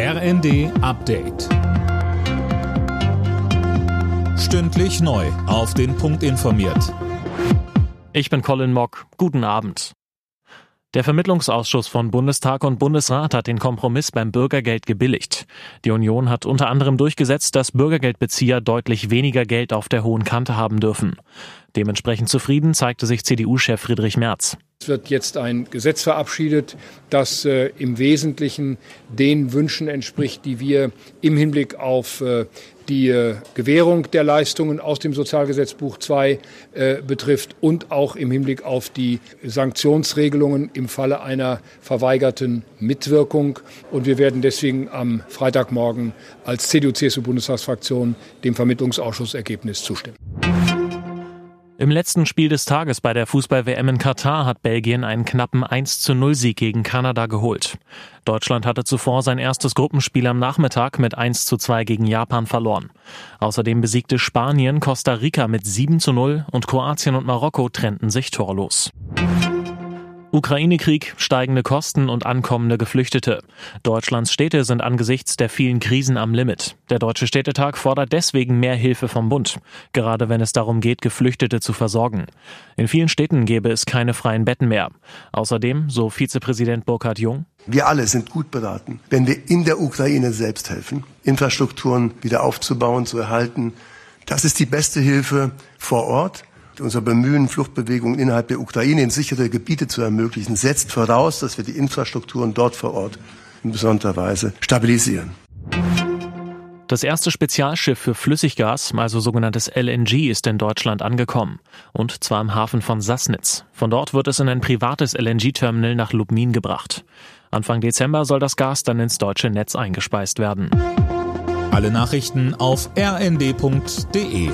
RND Update. Stündlich neu. Auf den Punkt informiert. Ich bin Colin Mock. Guten Abend. Der Vermittlungsausschuss von Bundestag und Bundesrat hat den Kompromiss beim Bürgergeld gebilligt. Die Union hat unter anderem durchgesetzt, dass Bürgergeldbezieher deutlich weniger Geld auf der hohen Kante haben dürfen. Dementsprechend zufrieden zeigte sich CDU-Chef Friedrich Merz. Es wird jetzt ein Gesetz verabschiedet, das äh, im Wesentlichen den Wünschen entspricht, die wir im Hinblick auf äh, die äh, Gewährung der Leistungen aus dem Sozialgesetzbuch II äh, betrifft und auch im Hinblick auf die Sanktionsregelungen im Falle einer verweigerten Mitwirkung. Und wir werden deswegen am Freitagmorgen als CDU-CSU-Bundestagsfraktion dem Vermittlungsausschussergebnis zustimmen. Im letzten Spiel des Tages bei der Fußball-WM in Katar hat Belgien einen knappen 1 zu 0 Sieg gegen Kanada geholt. Deutschland hatte zuvor sein erstes Gruppenspiel am Nachmittag mit 1 zu 2 gegen Japan verloren. Außerdem besiegte Spanien Costa Rica mit 7 zu 0 und Kroatien und Marokko trennten sich torlos. Ukraine-Krieg, steigende Kosten und ankommende Geflüchtete. Deutschlands Städte sind angesichts der vielen Krisen am Limit. Der Deutsche Städtetag fordert deswegen mehr Hilfe vom Bund, gerade wenn es darum geht, Geflüchtete zu versorgen. In vielen Städten gäbe es keine freien Betten mehr. Außerdem, so Vizepräsident Burkhard Jung, wir alle sind gut beraten, wenn wir in der Ukraine selbst helfen, Infrastrukturen wieder aufzubauen, zu erhalten. Das ist die beste Hilfe vor Ort. Unser Bemühen, Fluchtbewegungen innerhalb der Ukraine in sichere Gebiete zu ermöglichen, setzt voraus, dass wir die Infrastrukturen dort vor Ort in besonderer Weise stabilisieren. Das erste Spezialschiff für Flüssiggas, also sogenanntes LNG, ist in Deutschland angekommen. Und zwar im Hafen von Sassnitz. Von dort wird es in ein privates LNG-Terminal nach Lubmin gebracht. Anfang Dezember soll das Gas dann ins deutsche Netz eingespeist werden. Alle Nachrichten auf rnd.de